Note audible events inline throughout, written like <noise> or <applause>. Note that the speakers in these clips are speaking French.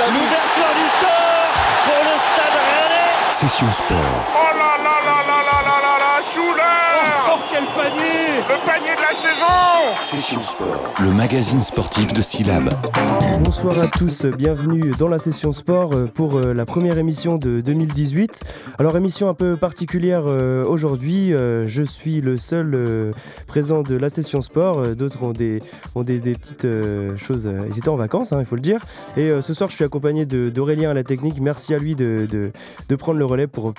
L'ouverture du score pour le Stade Rennais. Session Sport. Oh là là là là là là là là Schuller Oh quel panier Le panier de la saison Session Sport. Le magazine sportif de Syllab. Bonsoir à tous, bienvenue dans la session sport euh, pour euh, la première émission de 2018. Alors émission un peu particulière euh, aujourd'hui, je suis le seul présent de la session sport, d'autres ont des, ont des, des petites choses, ils étaient en vacances hein, il faut le dire. Et ce soir je suis accompagné d'Aurélien à la technique, merci à lui de, de, de prendre le relais pour,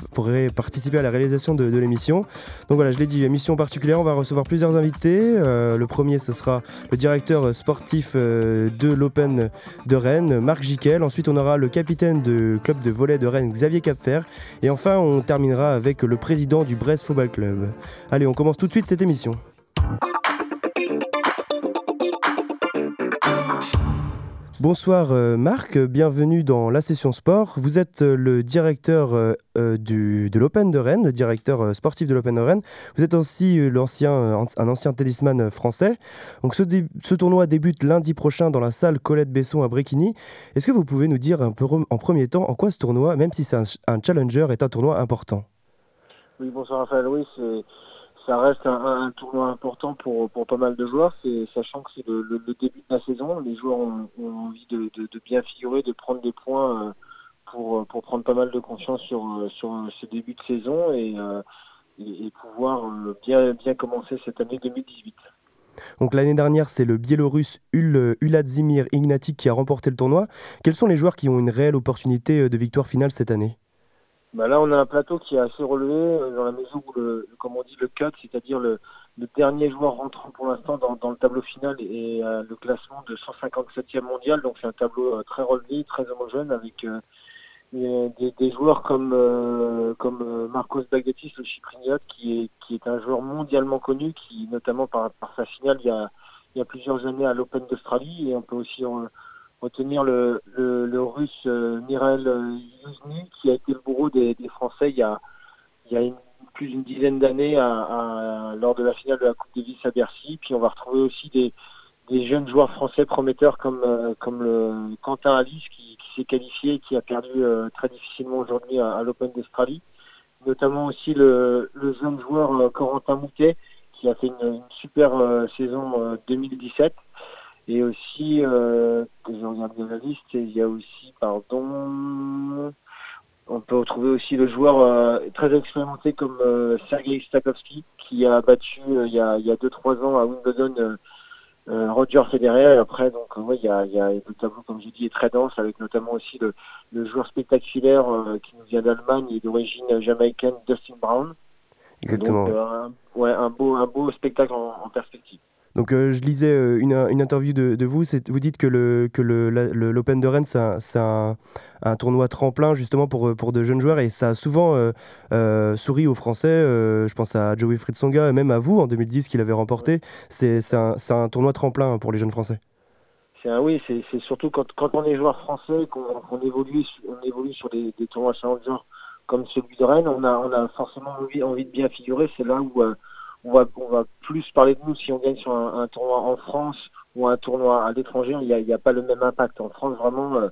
participer à la réalisation de, de l'émission. Donc voilà, je l'ai dit, émission particulière, on va recevoir plusieurs invités. Le premier ce sera le directeur sportif euh, de l'Open de Rennes, Marc Jiquel. Ensuite, on aura le capitaine du club de volley de Rennes, Xavier Capfer. Et enfin, on terminera avec le président du Brest Football Club. Allez, on commence tout de suite cette émission. Bonsoir euh, Marc, bienvenue dans la session sport. Vous êtes euh, le directeur euh, de l'Open de Rennes, le directeur sportif de l'Open de Rennes. Vous êtes aussi euh, un ancien tennisman français. Donc ce, tournoi débute lundi prochain dans la salle Colette Besson à Bréquigny. Est-ce que vous pouvez nous dire un peu en premier temps en quoi ce tournoi, même si c'est un, un challenger, est un tournoi important? Oui, bonsoir Raphaël. Oui, c'est, ça reste un, tournoi important pour, pas mal de joueurs, sachant que c'est le, début de la saison. Les joueurs ont, envie de, bien figurer, de prendre des points euh, pour, prendre pas mal de confiance sur, euh, sur ce début de saison et, euh, pouvoir euh, bien, commencer cette année 2018. Donc l'année dernière, c'est le Biélorusse Ul, Uladzimir Ignatic qui a remporté le tournoi. Quels sont les joueurs qui ont une réelle opportunité euh, de victoire finale cette année? Bah là, on a un plateau qui est assez relevé euh, dans la mesure où, le, comme on dit, le cut, c'est-à-dire le, le dernier joueur rentrant pour l'instant dans, dans le tableau final est euh, le classement de 157e mondial. Donc c'est un tableau euh, très relevé, très homogène, avec euh, des, des- des joueurs comme, euh, comme euh, Marcos Bagdatis, le chypriote, qui est, qui est un joueur mondialement connu, qui notamment par, par sa finale il y a, il y a plusieurs années à l'Open d'Australie. Et on peut aussi euh, retenir le, russe euh, Mirel euh, Yuzny, qui a été le bourreau des, Français il y a, plus d'une dizaine d'années lors de la finale de la Coupe Davis à Bercy. Puis on va retrouver aussi des, jeunes joueurs français prometteurs comme, euh, le Quentin Alice qui, s'est qualifié et qui a perdu très difficilement aujourd'hui à, l'Open d'Australie. Notamment aussi le, jeune joueur Corentin Moutet qui a fait une, une super saison euh, 2017. Et aussi, euh, que je regarde bien la liste, il y a aussi, pardon, on peut retrouver aussi le joueur euh, très expérimenté comme euh, Sergei Stakowski, qui a battu euh, il y a il y a deux trois ans à Wimbledon euh, euh, Roger Federer. Et après, donc, ouais, il y a, il y a le tableau, comme je dis, est très dense, avec notamment aussi le, le joueur spectaculaire euh, qui nous vient d'Allemagne et d'origine jamaïcaine, Dustin Brown. Exactement. Donc, un, ouais, un beau, un beau spectacle en, en perspective. Donc euh, je lisais euh, une, une interview de, de vous, vous dites que le que le, l'Open de Rennes c'est un, un, tournoi tremplin justement pour, euh, pour de jeunes joueurs et ça a souvent souri aux Français, je pense à Joey Fritzonga et même à vous en 2010 qu'il avait remporté, c'est un, un tournoi tremplin pour les jeunes Français. Oui, c'est surtout quand, quand on est joueur français, qu'on évolue, on évolue sur des, des tournois challenger comme celui de Rennes, on a, on a forcément envie, envie de bien figurer. C'est là où on, va, on va plus parler de nous si on gagne sur un, tournoi en France ou un tournoi à l'étranger. Il n'y a, a pas le même impact. En France, vraiment, euh,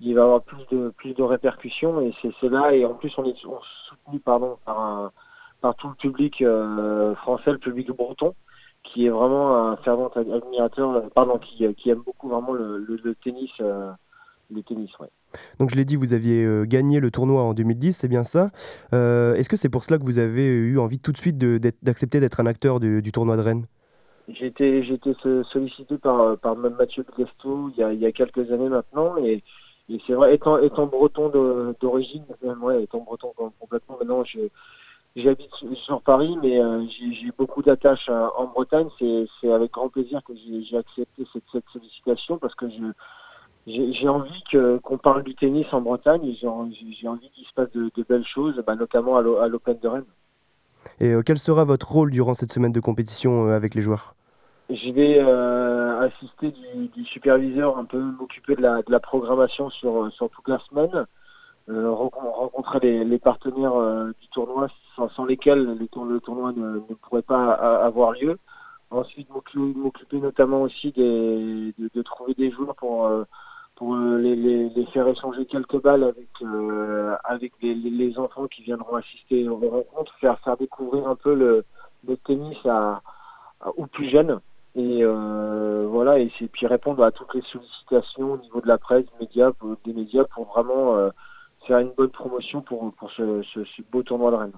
il va y avoir plus de, plus de répercussions et c'est là. Et en plus, on est soutenu pardon, par, par tout le public euh, français, le public breton qui est vraiment un fervent admirateur, euh, pardon, qui, qui aime beaucoup vraiment le, tennis, le tennis, ouais. Donc je l'ai dit, vous aviez euh, gagné le tournoi en 2010, c'est bien ça. Euh, Est-ce que c'est pour cela que vous avez eu envie tout de suite d'accepter d'être un acteur du, du tournoi de Rennes? J'ai été, sollicité par, par même Mathieu Guesto il y a, il y a quelques années maintenant et, et c'est vrai, étant, étant breton d'origine, même ouais, étant breton com- complètement, maintenant je, j'habite sur- Paris, mais euh, j'ai beaucoup d'attaches euh, en Bretagne. C'est avec grand plaisir que j'ai j'ai accepté cette, cette sollicitation parce que je j'ai envie que qu'on parle du tennis en Bretagne et j'ai en- j'ai j'ai envie qu'il se passe de, de belles choses, bah, notamment à l'O- à l'Open de Rennes. Et euh, quel sera votre rôle durant cette semaine de compétition euh, avec les joueurs? Je vais euh, assister du, du superviseur, un peu m'occuper de la, de la programmation sur, sur toute la semaine, rencon- rencontrer les, les partenaires du tournoi sans, sans lesquels le, tour- le tournoi ne, ne pourrait pas a- avoir lieu. Ensuite, m'occu- m'occuper notamment aussi des, de, de trouver des joueurs pour, pour euh, les, les, faire échanger quelques balles avec euh, avec les, les- enfants qui viendront assister aux rencontres, faire faire découvrir un peu le, tennis à, aux plus jeunes et euh, voilà et puis répondre à toutes les sollicitations au niveau de la presse, des médias, pour- vraiment faire une bonne promotion pour pour ce, ce, ce beau tournoi de Rennes.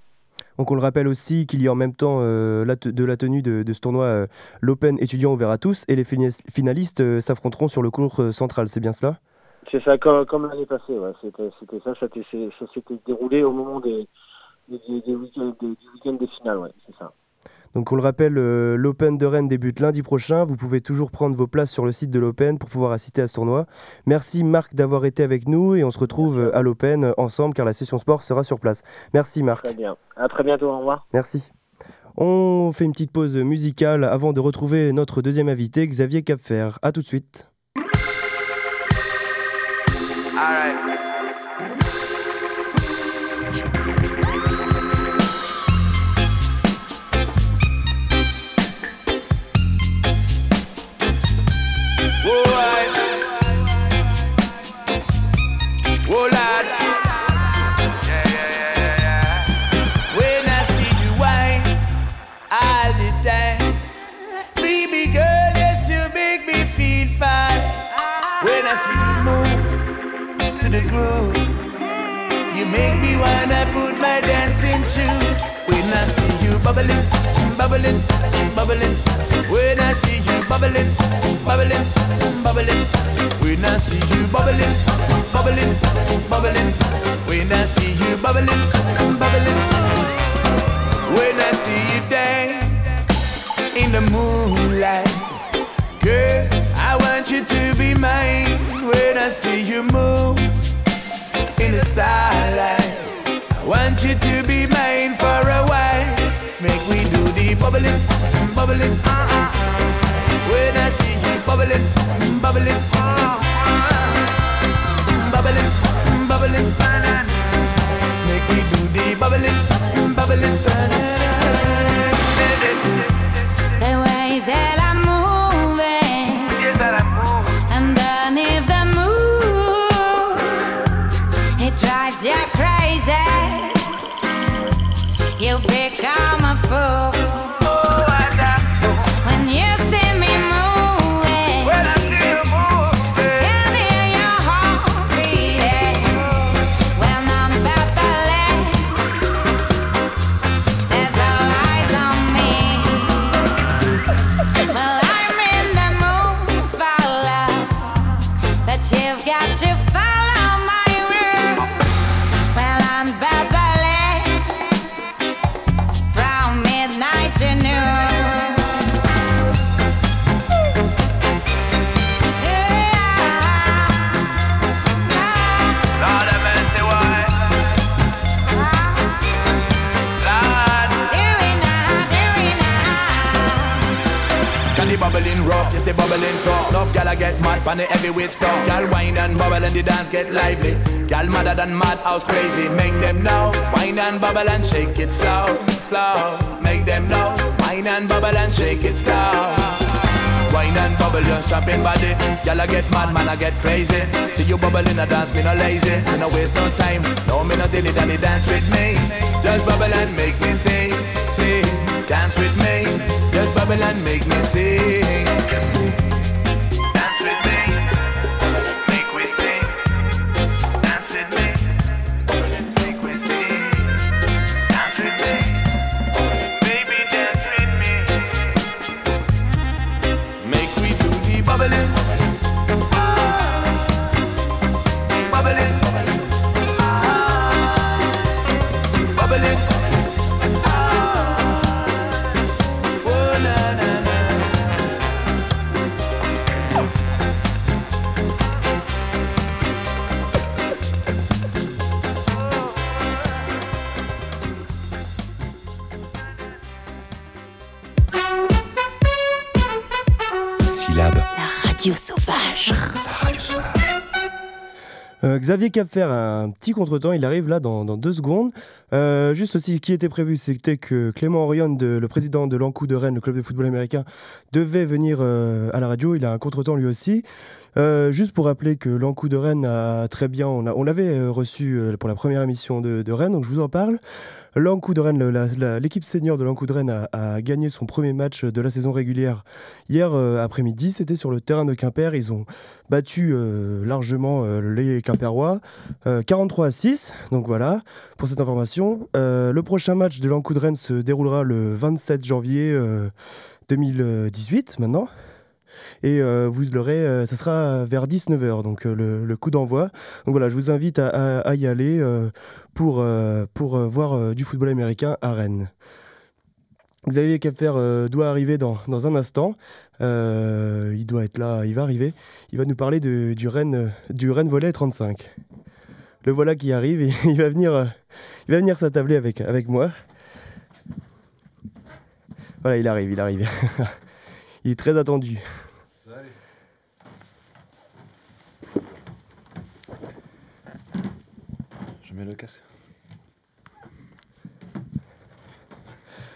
Donc on le rappelle aussi qu'il y a en même temps euh, de la tenue de, ce tournoi euh, l'Open étudiant ouvert à tous. Et les finalistes euh, s'affronteront sur le cours central, c'est bien cela? C'est ça, comme, l'année passée, ouais. c'était, ça, ça, s'était- déroulé au moment des, des, des- week-ends, des- finales, c'est ça. Donc on le rappelle, euh, l'Open de Rennes débute lundi prochain. Vous pouvez toujours prendre vos places sur le site de l'Open pour pouvoir assister à ce tournoi. Merci Marc d'avoir été avec nous et on se retrouve euh, à l'Open euh, ensemble car la session sport sera sur place. Merci Marc. Très bien. À très bientôt, au revoir. Merci. On fait une petite pause musicale avant de retrouver notre deuxième invité, Xavier Capfer. A tout de suite. To the groove, you make me wanna put my dancing shoes. When I see you bubbling, bubbling, bubbling. When I see you bubbling, bubbling, bubbling. When I see you bubbling, bubbling, bubbling. When I see you bubbling, bubbling. When I see you dance in the moonlight, girl, I want you to be mine. When I see you move in the starlight, I want you to be mine for a while. Make we do the bubbling, bubbling. Uh-uh. When I see you bubbling, bubbling, uh-uh. bubbling, bubbling, uh-uh. make we do the bubbling, bubbling. The way that I'm pan the heavyweight stuff. Gal wine and bubble and the dance get lively. Gal madder than mad, house crazy. Make them know, wine and bubble and shake it slow, slow. Make them know, wine and bubble and shake it slow. Wine and bubble, your shopping body. Gal I get mad, man I get crazy. See you bubble in dance, me no lazy. Me no waste no time, no me no dilly dally dance with me. Just bubble and make me sing, sing. Dance with me, just bubble and make me sing Sauvage. Euh, Xavier Capfer a un petit contretemps, il arrive là dans, deux secondes. Euh, juste aussi, qui était prévu, c'était que Clément Orion, le président de l'Ancou de Rennes, le club de football américain, devait venir euh, à la radio. Il a un contretemps lui aussi. Juste pour rappeler que l'Ancou de Rennes a très bien, on, l'avait reçu pour la première émission de Rennes, donc je vous en parle. L'équipe senior de l'Ancou de Rennes a, a gagné son premier match de la saison régulière hier euh, après-midi. C'était sur le terrain de Quimper. Ils ont battu euh, largement euh, les Quimperois, euh, 43 à 6. Donc voilà pour cette information. Le prochain match de l'Ancou de Rennes se déroulera le 27 janvier euh, 2018 maintenant. Et euh, vous l'aurez, euh, ça sera vers 19h, donc euh, le, coup d'envoi. Donc voilà, je vous invite à, y aller pour, pour voir du football américain à Rennes. Xavier Capfer doit arriver dans, dans un instant. Il doit être là, il va arriver. Il va nous parler du, Rennes, du Rennes Volley 35. Le voilà qui arrive <laughs> il va venir, il va venir s'attabler avec, avec moi. Voilà, il arrive, il arrive. <laughs> il est très attendu. Je mets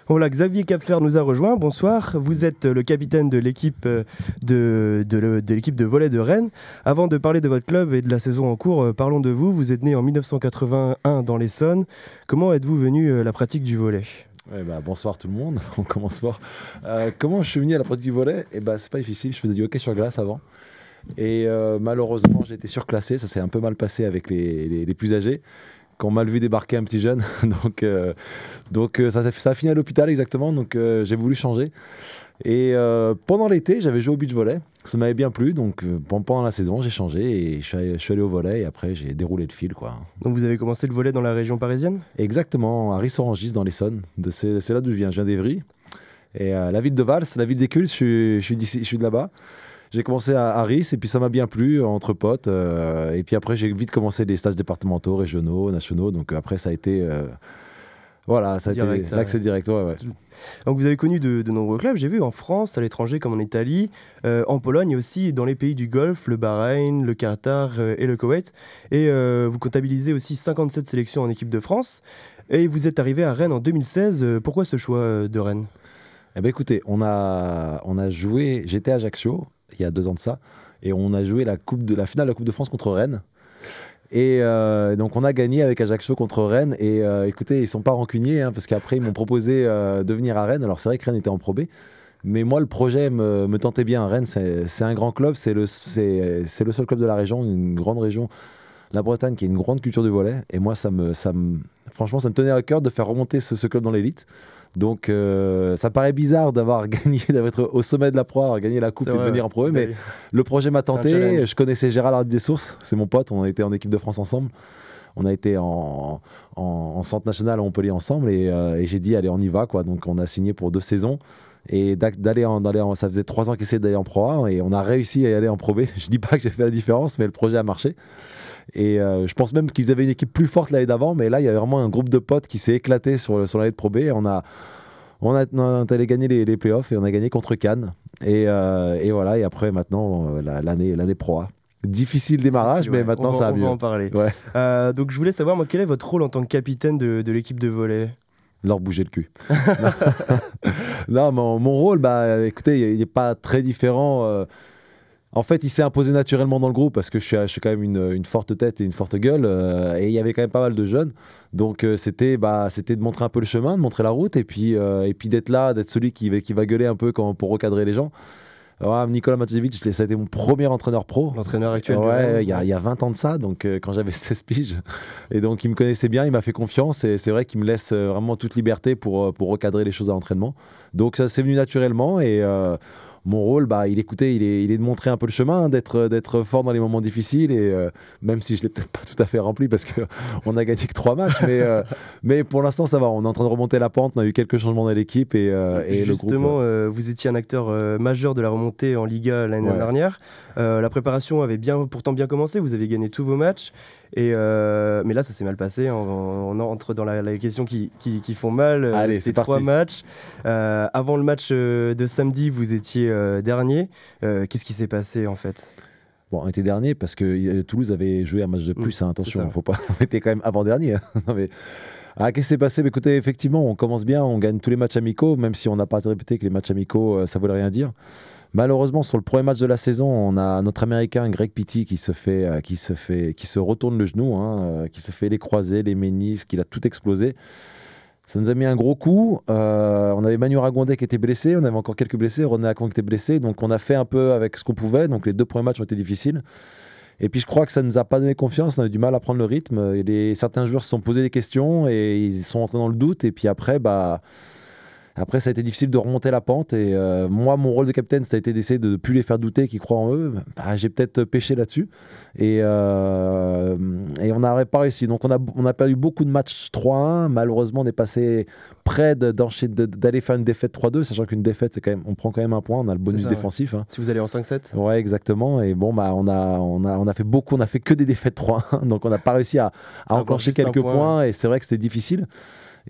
Voilà, Xavier Capfer nous a rejoint. Bonsoir. Vous êtes le capitaine de l'équipe euh, de, le- de Rennes. Avant de parler de votre club et de la saison en cours, euh, parlons de vous. Vous êtes né en 1981 dans l'Essonne. Comment êtes-vous venu à la pratique du volley? Ouais, bah, bonsoir tout le monde, <laughs> on commence fort. Euh, comment je suis venu à la pratique du volet Eh bah, c'est pas difficile, je faisais du hockey sur glace avant. Et euh, malheureusement, j'ai été surclassé, ça s'est un peu mal passé avec les plus âgés, qui ont mal vu débarquer un petit jeune. <laughs> donc euh, donc euh, ça, ça a fini à l'hôpital exactement, donc euh, j'ai voulu changer. Et euh, pendant l'été, j'avais joué au beach volley, ça m'avait bien plu, donc pen- pendant la saison, j'ai changé et je suis allé, je suis allé au volet et après j'ai déroulé le fil. quoi. Donc vous avez commencé le volley dans la région parisienne? Exactement, à Rissorangis dans l'Essonne. C'est là d'où je viens. Je viens d'Evry. Et la ville de Vals, la ville des cultes, je suis, je suis, d'ici- je suis de là-bas. J'ai commencé à, à Ris et puis ça m'a bien plu entre potes. euh, et puis après, j'ai vite commencé des stages départementaux, régionaux, nationaux. Donc euh, après, ça a été. euh, voilà, ça a Direct, été l'accès direct. Ouais, ouais. Donc vous avez connu de, de nombreux clubs, j'ai vu en France, à l'étranger comme en Italie, euh, en Pologne et aussi dans les pays du Golfe, le Bahreïn, le Qatar euh, et le Koweït. Et euh, vous comptabilisez aussi 57 sélections en équipe de France. Et vous êtes arrivé à Rennes en 2016. Euh, Pourquoi ce choix euh, de Rennes? Eh ben écoutez, on a, on a joué. J'étais à Ajaccio il y a deux ans de ça, et on a joué la coupe de la finale de la Coupe de France contre Rennes. Et euh, donc on a gagné avec Ajaccio contre Rennes. Et euh, écoutez, ils sont pas rancuniers hein, parce qu'après ils m'ont proposé euh, de venir à Rennes. Alors c'est vrai que Rennes était en Pro mais moi le projet me, tentait bien. Rennes, c'est un grand club, c'est le, c'est le seul club de la région, une grande région, la Bretagne, qui a une grande culture du volet. Et moi, ça me, ça me, franchement, ça me tenait à cœur de faire remonter ce club dans l'élite. Donc euh, ça paraît bizarre d'avoir <laughs> gagné, d'être au sommet de la proie, avoir gagné la coupe et de venir en Pro mais le projet m'a tenté. Je connaissais Gérard Lardy des Sources, c'est mon pote. On a été en équipe de France ensemble. On a été en, en, en centre national à Montpellier ensemble et, euh, et j'ai dit allez on y va quoi. Donc on a signé pour deux saisons et d'aller en, en- ça faisait trois ans qu'il essayait d'aller en Pro A et on a réussi à y aller en Pro B. <laughs> Je dis pas que j'ai fait la différence mais le projet a marché. Et euh, je pense même qu'ils avaient une équipe plus forte l'année d'avant mais là il y avait vraiment un groupe de potes qui s'est éclaté sur, sur l'année de Pro B. Et on a on a, on est allé gagner les, les playoffs et on a gagné contre Cannes. Et, euh, et voilà, et après, maintenant, euh, la- l'année l'année Pro A. Difficile démarrage, mais maintenant, on va, ça on va mieux. en parler. Ouais. Euh, donc je voulais savoir, moi, quel est votre rôle en tant que capitaine de, de l'équipe de volley? Leur bouger le cul. <laughs> non, mon, mon rôle, bah, écoutez, il n'est pas très différent. euh. En fait, il s'est imposé naturellement dans le groupe parce que je suis, je suis quand même une, une forte tête et une forte gueule. euh, et il y avait quand même pas mal de jeunes. Donc, euh, c'était bah, de montrer un peu le chemin, de montrer la route et puis, et puis d'être là, d'être celui qui, va- qui va gueuler un peu pour recadrer les gens. Alors, Nicolas Matjevic, ça a été mon premier entraîneur pro. L'entraîneur actuel Ouais, il y, y a 20 ans de ça, donc euh, quand j'avais <laughs> 16 piges. Et donc il me connaissait bien, il m'a fait confiance et c'est vrai qu'il me laisse euh, vraiment toute liberté pour, euh, pour recadrer les choses à l'entraînement. Donc ça c'est venu naturellement et euh, mon rôle, bah, il, écoutez, il, est, il est de montrer un peu le chemin, d'être, d'être fort dans les moments difficiles et euh, même si je l'ai peut-être pas tout à fait rempli parce qu'on <laughs> a gagné que trois matchs, mais, euh, <laughs> mais pour l'instant ça va, on est en train de remonter la pente, on a eu quelques changements dans l'équipe et, euh, et le groupe. Justement, vous étiez un acteur majeur de la remontée en Liga l'année Ouais. dernière. La préparation avait bien, pourtant bien commencé. Vous avez gagné tous vos matchs. Et euh, mais là, ça s'est mal passé. On, on entre dans la, la question qui, qui, qui font mal. Allez, Ces c'est trois parti. matchs. Euh, avant le match de samedi, vous étiez euh, dernier. Euh, Qu'est-ce qui s'est passé en fait? Bon, on était dernier parce que euh, Toulouse avait joué un match de plus, Mm, hein, attention, faut pas. <laughs> On était quand même avant-dernier. Mais... Ah, qu'est-ce qui s'est passé? Mais Écoutez, effectivement, on commence bien, on gagne tous les matchs amicaux, même si on n'a pas répété que les matchs amicaux, ça voulait rien dire. Malheureusement, sur le premier match de la saison, on a notre Américain Greg Pitti qui se fait, qui se fait, qui se retourne le genou, hein, qui se fait les croisés, les ménisques, qu'il a tout explosé. Ça nous a mis un gros coup. Euh, on avait Manu Ragondé qui était blessé, on avait encore quelques blessés, René Acon qui était blessé, donc on a fait un peu avec ce qu'on pouvait. Donc les deux premiers matchs ont été difficiles. Et puis je crois que ça ne nous a pas donné confiance, on a eu du mal à prendre le rythme. Et certains joueurs se sont posés des questions et ils sont entrés dans le doute. Et puis après, bah après, ça a été difficile de remonter la pente. Et euh, moi, mon rôle de capitaine, ça a été d'essayer de ne plus les faire douter, qu'ils croient en eux. Bah, J'ai peut-être pêché là-dessus. Et, euh, et on n'aurait pas réussi. Donc, on a, on a perdu beaucoup de matchs 3-1. Malheureusement, on est passé près d'aller faire une défaite 3-2, sachant qu'une défaite, c'est quand même, on prend quand même un point. On a le bonus ça, ouais. défensif. hein. Si vous allez en 5-7 Ouais, exactement. Et bon, bah, on a, on a, on a fait beaucoup, on a fait que des défaites 3-1. <laughs> Donc, on n'a pas réussi à, enclencher quelques point. points. Et c'est vrai que c'était difficile.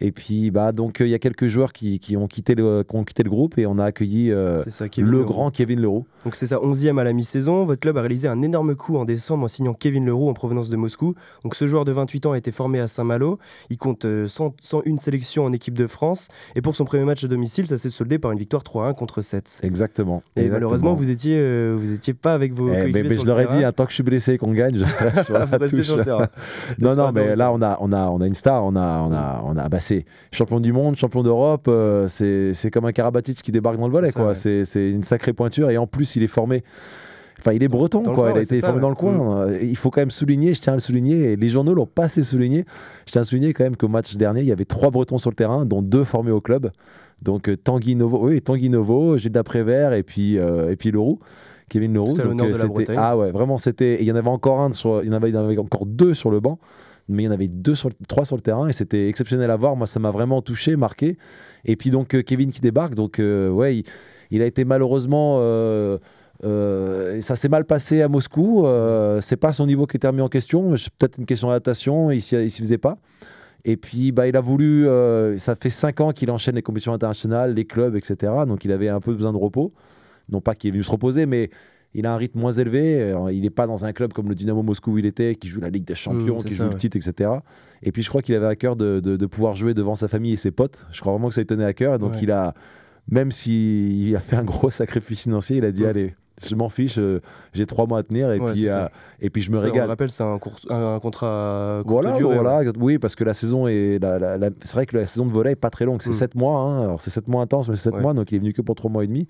Et puis, bah, donc, euh, il y a quelques joueurs qui, qui ont quitté le, qui ont quitté le groupe et on a accueilli euh, ça, le grand Kevin Leroux. Donc c'est sa 11e à la mi-saison. Votre club a réalisé un énorme coup en décembre en signant Kevin Leroux en provenance de Moscou. Donc ce joueur de 28 ans a été formé à Saint-Malo. Il compte euh, 100 101 sélections en équipe de France. Et pour son premier match à domicile, ça s'est soldé par une victoire 3-1 contre 7. Exactement. Et Exactement. malheureusement, vous étiez, euh, vous étiez pas avec vos Eh, mais, coéquipiers mais sur je le leur ai dit, hein, tant que je suis blessé et qu'on gagne, je <laughs> reste sur la touche. sur le. Non, non, mais là, on a, on, a, on a une star. On a, on a, on a, bah, c'est champion du monde, champion d'Europe. euh, c'est comme un Karabatic qui débarque dans le volet. C'est ouais. Une sacrée pointure. Et en plus, il est formé. Enfin, il est breton, quoi. coin, il a été ça, formé ouais. Mm. dans le coin. Euh, Il faut quand même souligner, je tiens à le souligner, et les journaux l'ont pas assez souligné. Je tiens à souligner quand même qu'au match dernier, il y avait trois bretons sur le terrain, dont deux formés au club. Donc euh, Tanguy Novo, oui, Tanguy Novo, Gilles Prévert et puis, euh, et puis Leroux. Kevin Leroux. Tout à Donc, l'honneur de la c'était- Bretagne. Ah ouais, vraiment, c'était. Il y en avait encore un, sur, il y en avait, il y en avait encore deux sur le banc, mais il y en avait deux sur, le- trois sur le terrain et c'était exceptionnel à voir. Moi, ça m'a vraiment touché, marqué. Et puis donc euh, Kevin qui débarque, donc euh, ouais, il, a été malheureusement. euh, ça s'est mal passé à Moscou. Euh, c'est pas son niveau qui était remis en question. Peut-être une question d'adaptation. Il s'y faisait pas. Et puis, bah, il a voulu. ça fait cinq ans qu'il enchaîne les compétitions internationales, les clubs, etc. Donc, il avait un peu besoin de repos. Non pas qu'il est venu se reposer, mais il a un rythme moins élevé. Euh, Il n'est pas dans un club comme le Dynamo Moscou où il était, qui joue la Ligue des Champions, Mm, c'est qui ça, joue le titre, etc. Et puis, je crois qu'il avait à cœur de, de- de pouvoir jouer devant sa famille et ses potes. Je crois vraiment que ça lui tenait à cœur. Et donc, Ouais. il a, même s'il a fait un gros <laughs> sacrifice financier, il a dit allez. Je m'en fiche, euh, j'ai trois mois à tenir et, Ouais, puis, euh, et puis je me Ça, On régale. rappelle, c'est un, contrat Voilà, durée. ouais. voilà. oui, parce que la saison est. la- la- la- c'est vrai que la saison de volet est pas très longue, c'est Mm. 7 mois. hein. Alors c'est 7 mois intenses, mais c'est 7 Ouais. mois, donc il est venu que pour 3 mois et demi.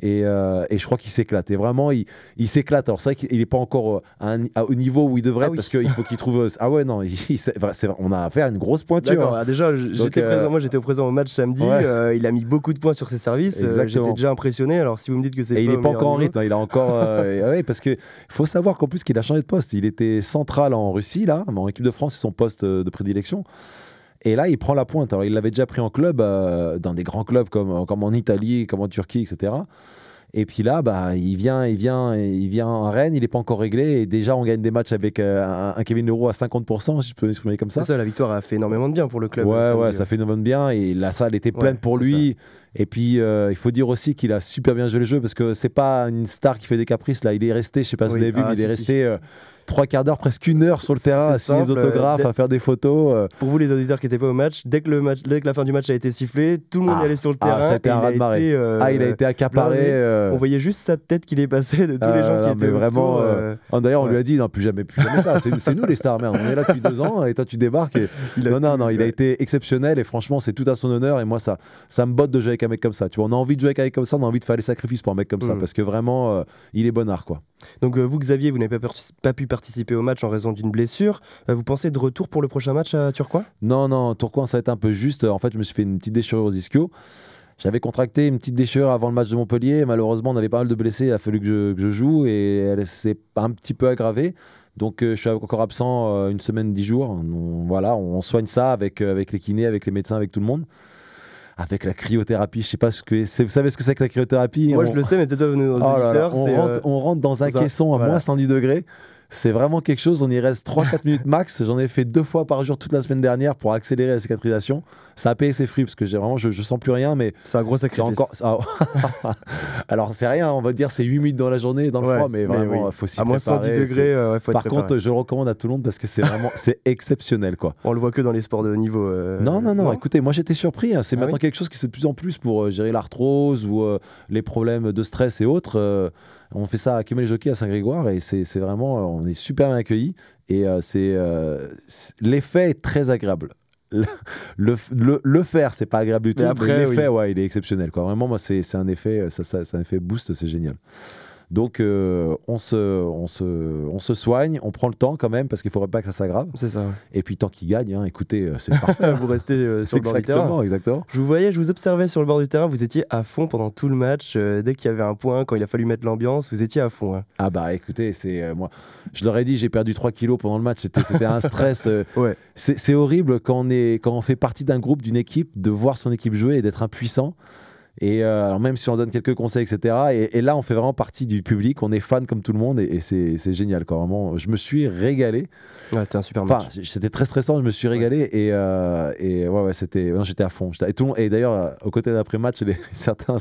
Et, euh, et je crois qu'il s'éclate. Et vraiment, il, il s'éclate. Alors c'est vrai qu'il n'est pas encore euh, à un- à- au niveau où il devrait Ah être, oui. parce qu'il faut qu'il trouve. Ah ouais, non, <laughs> il- on a affaire à une grosse pointure. Hein. ah, déjà, j'étais euh, présent, moi j'étais au présent au match samedi, Ouais. euh, il a mis beaucoup de points sur ses services, euh, j'étais déjà impressionné, alors si vous me dites que c'est Et il n'est pas encore en rythme, hein, il a encore. euh, <laughs> ah ouais, parce qu'il faut savoir qu'en plus qu'il a changé de poste. Il était central en Russie, là, mais en équipe de France, c'est son poste euh, de prédilection. Et là, il prend la pointe. Alors, il l'avait déjà pris en club, euh, dans des grands clubs comme, comme en Italie, comme en Turquie, etc. Et puis là, bah, il vient, il vient, il vient à Rennes, il n'est pas encore réglé. Et déjà, on gagne des matchs avec euh, un, un Kevin Leroux à 50%, si je peux m'exprimer comme ça. C'est ça, la victoire a fait énormément de bien pour le club. Ouais, euh, samedi, ouais, ça fait énormément de bien. Et la salle était pleine Ouais, pour lui. Et puis, euh, il faut dire aussi qu'il a super bien joué le jeu parce que c'est pas une star qui fait des caprices. Là, il est resté, je sais pas si Oui. vous avez vu, Ah, mais il est si. resté euh, trois quarts d'heure, presque une heure sur le terrain, à signer des autographes, euh, à faire des photos. euh. Pour vous les auditeurs qui n'étaient pas au match, dès que, le match, dès que la fin du match a été sifflée, tout le monde Ah. y allait sur le Ah, terrain. ça a été un il a raz-de-marée. été, euh, ah, il a été accaparé. On voyait juste sa tête qui dépassait de tous les Euh, gens qui étaient vraiment, Ah, D'ailleurs, on lui a dit non, plus jamais, plus jamais ça. C'est nous les stars, merde. On est là depuis deux ans et toi tu débarques. Et... <laughs> Il a non, non, non, il a été exceptionnel et franchement, c'est tout à son honneur. Et moi, ça, ça me botte de jouer avec un mec comme ça. Tu vois, on a envie de jouer avec un mec comme ça, on a envie de faire les sacrifices pour un mec comme ça Mm. parce que vraiment, euh, il est bonnard quoi. Donc euh, vous, Xavier, vous n'avez pas, pu participer au match en raison d'une blessure. Euh, vous pensez de retour pour le prochain match à Turcoing Non, non, Tourcoing, ça a été un peu juste. En fait, je me suis fait une petite déchirure aux ischio. J'avais contracté une petite déchirure avant le match de Montpellier. Malheureusement, on avait pas mal de blessés. Il a fallu que je, que je joue et elle s'est un petit peu aggravée. Donc, euh, je suis encore absent euh, une semaine, dix jours. On- voilà, on soigne ça avec, euh, avec les kinés, avec les médecins, avec tout le monde. Avec la cryothérapie, je sais pas ce que c'est. Vous savez ce que c'est que la cryothérapie? Moi, On- je le sais, mais peut-être pas nos Oh là là, auditeurs. on, c'est, rentre, euh, on rentre dans un dans un- caisson à voilà. moins 110 degrés. C'est vraiment quelque chose, on y reste 3-4 minutes max. J'en ai fait deux fois par jour toute la semaine dernière pour accélérer la cicatrisation. Ça a payé ses fruits parce que j'ai vraiment, je, je sens plus rien, mais C'est un gros sacrifice. encore. <laughs> Alors c'est rien, on va dire c'est 8 minutes dans la journée dans le Ouais, froid, mais vraiment, oui. faut s'y À moins préparer, 110 c'est- degrés, euh, faut être Par préparé. contre, je le recommande à tout le monde parce que c'est vraiment, <laughs> c'est exceptionnel quoi. on le voit que dans les sports de haut niveau. euh, Non, non, non, écoutez, moi j'étais surpris. hein. C'est Ah maintenant oui quelque chose qui se fait de plus en plus pour euh, gérer l'arthrose ou les problèmes de stress et autres. On fait ça à Kemel Jockey à Saint-Grégoire et c'est vraiment, euh, on est super bien accueillis et euh, c'est euh, c'est- l'effet est très agréable. <laughs> Le, le, faire, c'est pas agréable du tout. Mais après, l'effet, ouais, il est exceptionnel. Quoi. Vraiment, moi, c'est un effet, ça, ça- c'est un effet boost, c'est génial. Donc, euh, on, se, on, se, on se soigne, on prend le temps quand même parce qu'il faudrait pas que ça s'aggrave. C'est ça. ouais. Et puis, tant qu'il gagne, hein, écoutez, euh, c'est <laughs> parfait. vous restez euh, sur le bord du terrain. exactement. Je vous voyais, je vous observais sur le bord du terrain, vous étiez à fond pendant tout le match. euh, dès qu'il y avait un point, quand il a fallu mettre l'ambiance, vous étiez à fond. hein. Ah bah écoutez, c'est moi, je leur ai dit, j'ai perdu 3 kilos pendant le match. C'était un stress. <laughs> Ouais. c'est c'est horrible quand on, est, quand on fait partie d'un groupe, d'une équipe, de voir son équipe jouer et d'être impuissant. Et euh, alors même si on donne quelques conseils, etc. Et, et là, on fait vraiment partie du public, on est fan comme tout le monde et, et c'est génial. Quoi. Vraiment, je me suis régalé. Ouais, c'était un super Enfin, match. c'était très stressant, je me suis régalé et, euh, et ouais, ouais, c'était, j'étais à fond. Et, tout le monde- et d'ailleurs, euh, au côté d'après-match, les- <laughs> certains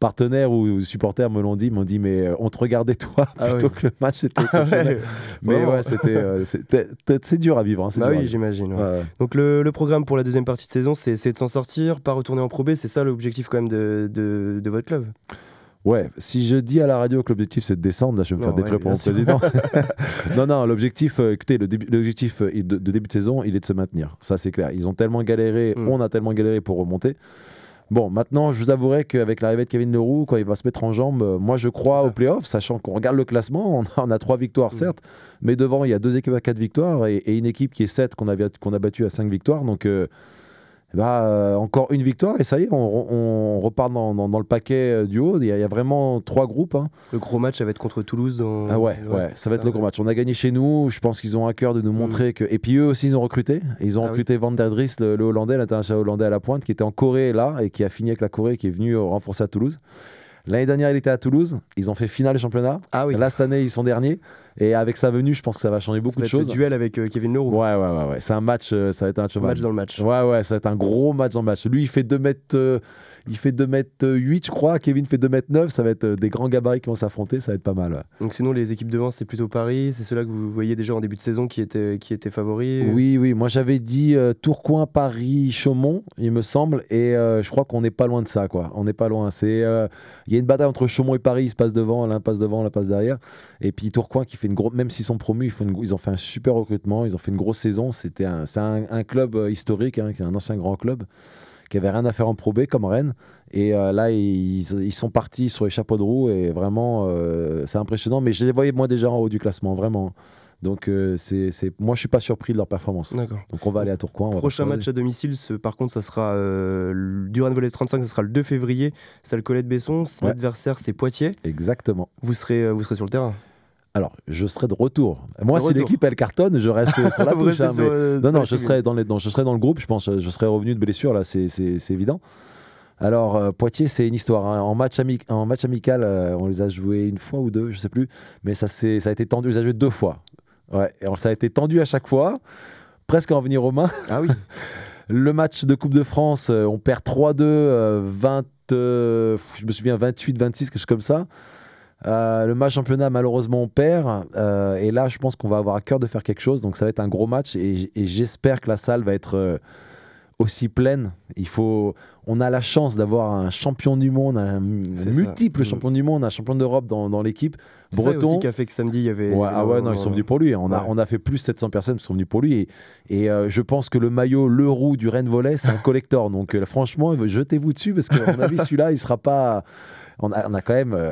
partenaires ou supporters me l'ont dit, m'ont dit, mais euh, on te regardait toi Ah plutôt oui. que le match, c'était. <laughs> Ouais. Mais ouais, c'était, euh, c'est dur à vivre. hein, Bah dur oui, j'imagine. ouais. Ouais, ouais. Donc le, le programme pour la deuxième partie de saison, c'est de s'en sortir, pas retourner en Pro B. C'est ça l'objectif quand même de, de, de votre club? Ouais, si je dis à la radio que l'objectif c'est de descendre, là je vais me faire détruire pour mon président. <laughs> <laughs> non, non, l'objectif, euh, écoutez, l'objectif de, de début de saison, il est de se maintenir. Ça c'est clair. Ils ont tellement galéré, Mm. on a tellement galéré pour remonter. Bon, maintenant, je vous avouerai qu'avec l'arrivée de Kevin Leroux, quand il va se mettre en jambe, euh, moi je crois aux playoffs, sachant qu'on regarde le classement, on a, on a trois victoires Mm. certes, mais devant il y a deux équipes à quatre victoires et, et une équipe qui est 7 qu'on a, qu'on a battu à cinq victoires. Donc, euh, bah, euh, encore une victoire et ça y est, on, on repart dans, dans- dans le paquet euh, du haut. Il y, a, il y a vraiment trois groupes. hein. Le gros match, ça va être contre Toulouse. Dans... Ah ouais, ouais, ça va être le gros match. On a gagné chez nous. Je pense qu'ils ont à cœur de nous montrer que. Et puis eux aussi, ils ont recruté. Ils ont Mm. Ah oui. recruté Van der Dries, le, le Hollandais, l'international hollandais à la pointe, qui était en Corée là et qui a fini avec la Corée, qui est venu renforcer à Toulouse. L'année dernière, il était à Toulouse. Ils ont fait finale du championnat. Ah oui. Là, cette année, ils sont derniers. Et avec sa venue, je pense que ça va changer Ça beaucoup va de être le choses. duel avec euh, Kevin Leroux. Ouais, ouais, ouais, ouais. C'est un match. euh, ça va être un match. Match dans le match. Ouais, ouais, ça va être un gros match dans le match. Lui, il fait 2 mètres, euh, il fait 2 mètres 8, je crois. Kevin fait 2 mètres 9. Ça va être euh, des grands gabarits qui vont s'affronter. Ça va être pas mal. ouais. Donc sinon, les équipes devant, c'est plutôt Paris. C'est ceux-là que vous voyez déjà en début de saison qui étaient, qui étaient favoris. Oui, oui. Moi, j'avais dit euh, Tourcoing, Paris, Chaumont, il me semble. Et euh, je crois qu'on n'est pas loin de ça, quoi. On n'est pas loin. C'est, euh, il y a une bataille entre Chaumont et Paris. Ils se passent devant, l'un passe devant, l'un passe derrière. Et puis Tourcoing qui fait une grosse, même s'ils sont promus, ils, font une- ils ont fait un super recrutement. Ils ont fait une grosse saison. C'était un, c'est un, un club euh, historique, hein, qui est un ancien grand club, qui avait rien à faire en Pro B comme Rennes. Et euh, là, ils, ils sont partis sur les chapeaux de roue et vraiment, euh, c'est impressionnant. Mais je les voyais moi déjà en haut du classement, vraiment. Donc, euh, c'est, moi, je suis pas surpris de leur performance. D'accord. Donc on va aller à Tourcoing. Prochain match à domicile, ce- par contre, ça sera euh, Duran Volley 35, ça sera le 2 février. Salle Colette Besson. Ouais. L'adversaire, c'est Poitiers. Exactement. Vous serez, vous serez sur le terrain. Alors, je serai de retour. Moi, De si l'équipe elle cartonne, je reste <laughs> sur la touche. hein, sur, euh, Non, non, je serai dans, les, non, je serai dans le groupe. Je pense, je serai revenu de blessure là, c'est, évident. Alors euh, Poitiers, c'est une histoire. hein. En match ami- en match amical, euh, on les a joués une fois ou deux, je sais plus. Mais ça, a été tendu. On les a joués deux fois. Ouais. Et on- ça a été tendu à chaque fois, presque en venir aux mains. Ah oui. <laughs> Le match de Coupe de France, on perd 3-2, euh, 20, euh, je me souviens 28-26, quelque chose comme ça. Euh, le match championnat, malheureusement, on perd. Euh, et là, je pense qu'on va avoir à cœur de faire quelque chose. Donc, ça va être un gros match. Et, et j'espère que la salle va être euh, aussi pleine. Il faut, on a la chance d'avoir un champion du monde, un ça. multiple Mm. champion du monde, un champion d'Europe dans, dans l'équipe. Breton. aussi qui a fait que samedi, il y avait. Ouais, ah ouais, non, ils sont venus pour lui. On a, on a fait plus de 700 personnes qui sont venues pour lui. Et, et, je pense que le maillot Le Roux du Rennes Volley, c'est un <laughs> collector. Donc franchement, jetez-vous dessus parce qu'à mon avis, celui-là, il sera pas. On a, on a quand même euh,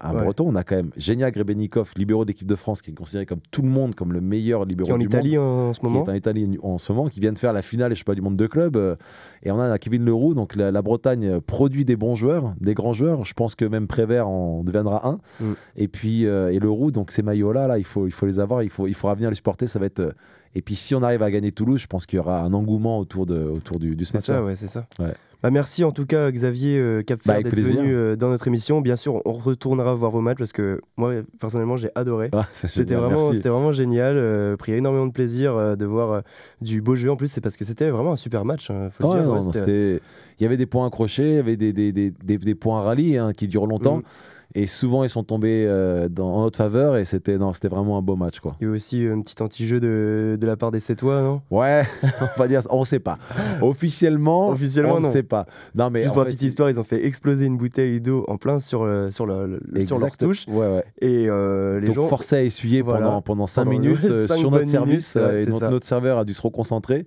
un Ouais. breton, on a quand même Genia Grebenikov, libéraux d'équipe de France, qui est considéré comme tout le monde, comme le meilleur libéraux Qui du Italie monde. en, ce Qui moment. est en Italie en ce moment, qui vient de faire la finale, je sais pas, du monde de club. euh, et on a Kevin Leroux, donc la, la Bretagne produit des bons joueurs, des grands joueurs. Je pense que même Prévert en deviendra un. Mm. Et puis euh, et Leroux, donc ces maillots-là, là, il faut, il faut les avoir, il, faut, il faudra venir les supporter. Ça va être. Et puis si on arrive à gagner Toulouse, je pense qu'il y aura un engouement autour, de, autour du, du ce C'est ça, ouais, c'est ça. Ouais. Bah, merci en tout cas Xavier euh, Capfer Bah, d'être venu euh, dans notre émission. Bien sûr, on retournera voir vos matchs parce que moi personnellement j'ai adoré. Ah, C'était vraiment, merci. c'était vraiment génial. euh, pris énormément de plaisir euh, de voir euh, du beau jeu. En plus, c'est parce que c'était vraiment un super match. hein, faut le Ouais, dire. non, Ouais, non, c'était- c'était- Il y avait des points accrochés, il y avait des, des, des, des, des points rallyes hein, qui durent longtemps. Mm. Et souvent, ils sont tombés euh, dans, en notre faveur. Et c'était vraiment un beau match. Quoi. Il y a eu aussi euh, un petit anti-jeu de, de la part des Sétois, non? Ouais, <laughs> on va dire, on sait pas. Officiellement, Officiellement, on ne sait pas. Non, mais Juste pour fait, petite histoire, ils ont fait exploser une bouteille d'eau en plein sur, le- sur, le- le- sur leur touche. Ouais, ouais. Et euh, les Donc gens. forcé à essuyer Voilà. pendant, pendant 5 Pendant minutes <laughs> euh, sur notre service. minutes, ouais, euh, et c'est notre, serveur a dû se reconcentrer.